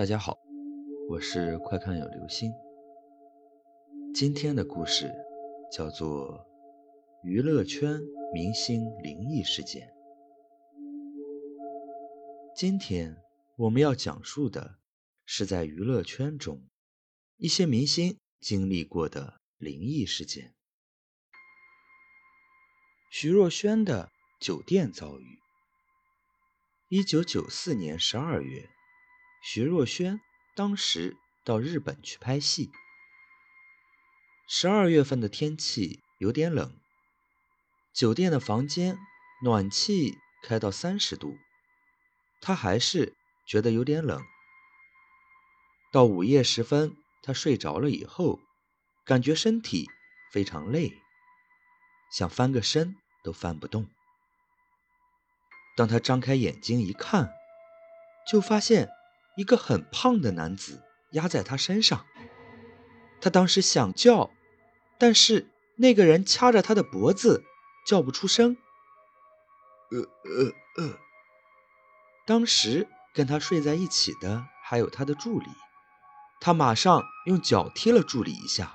大家好，我是快看有流星。今天的故事叫做《娱乐圈明星灵异事件》。今天我们要讲述的是在娱乐圈中一些明星经历过的灵异事件。徐若瑄的酒店遭遇。一九九四年十二月。徐若瑄当时到日本去拍戏。十二月份的天气有点冷，酒店的房间暖气开到三十度，她还是觉得有点冷。到午夜时分，她睡着了以后，感觉身体非常累，想翻个身都翻不动。当她张开眼睛一看，就发现。一个很胖的男子压在他身上，他当时想叫，但是那个人掐着他的脖子，叫不出声。呃呃呃。当时跟他睡在一起的还有他的助理，他马上用脚踢了助理一下。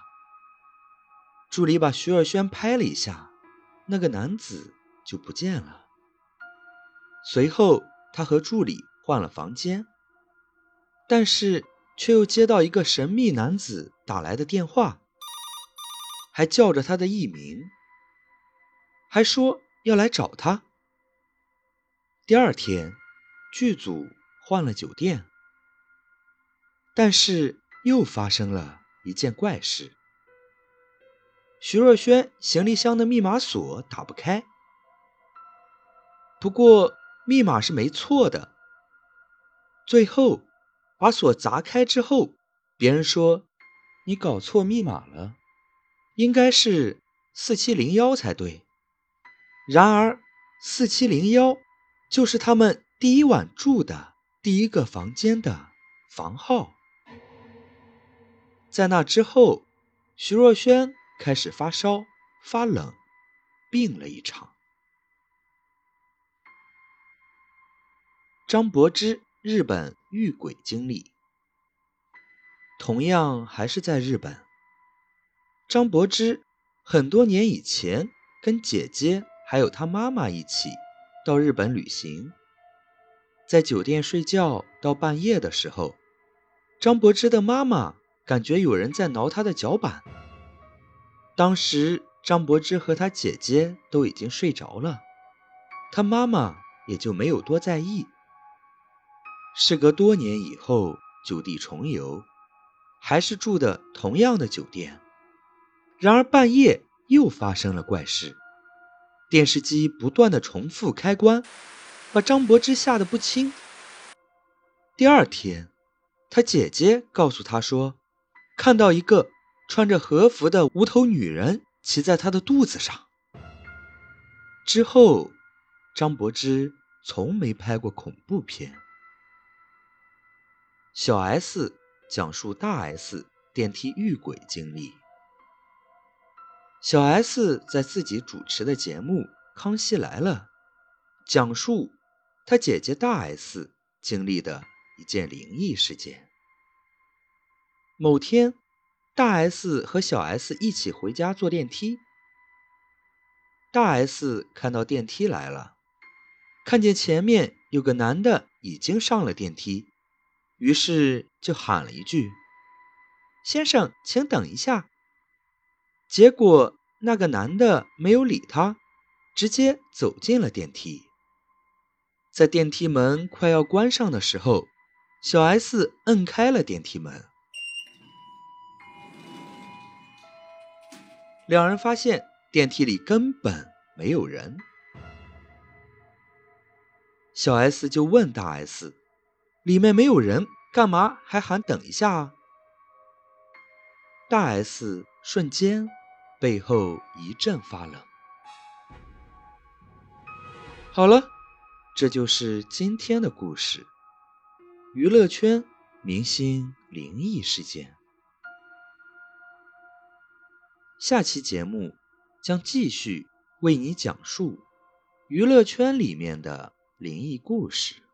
助理把徐若瑄拍了一下，那个男子就不见了。随后他和助理换了房间。但是却又接到一个神秘男子打来的电话，还叫着他的艺名，还说要来找他。第二天，剧组换了酒店，但是又发生了一件怪事：徐若瑄行李箱的密码锁打不开。不过密码是没错的，最后。把锁砸开之后，别人说你搞错密码了，应该是四七零幺才对。然而，四七零幺就是他们第一晚住的第一个房间的房号。在那之后，徐若瑄开始发烧、发冷，病了一场。张柏芝。日本遇鬼经历，同样还是在日本。张柏芝很多年以前跟姐姐还有她妈妈一起到日本旅行，在酒店睡觉到半夜的时候，张柏芝的妈妈感觉有人在挠她的脚板。当时张柏芝和她姐姐都已经睡着了，她妈妈也就没有多在意。事隔多年以后，旧地重游，还是住的同样的酒店。然而半夜又发生了怪事，电视机不断的重复开关，把张柏芝吓得不轻。第二天，他姐姐告诉他说，看到一个穿着和服的无头女人骑在他的肚子上。之后，张柏芝从没拍过恐怖片。小 S 讲述大 S 电梯遇鬼经历。小 S 在自己主持的节目《康熙来了》，讲述她姐姐大 S 经历的一件灵异事件。某天，大 S 和小 S 一起回家坐电梯，大 S 看到电梯来了，看见前面有个男的已经上了电梯。于是就喊了一句：“先生，请等一下。”结果那个男的没有理他，直接走进了电梯。在电梯门快要关上的时候，小 S 摁开了电梯门，两人发现电梯里根本没有人。小 S 就问大 S。里面没有人，干嘛还喊等一下啊？大 S 瞬间背后一阵发冷。好了，这就是今天的故事——娱乐圈明星灵异事件。下期节目将继续为你讲述娱乐圈里面的灵异故事。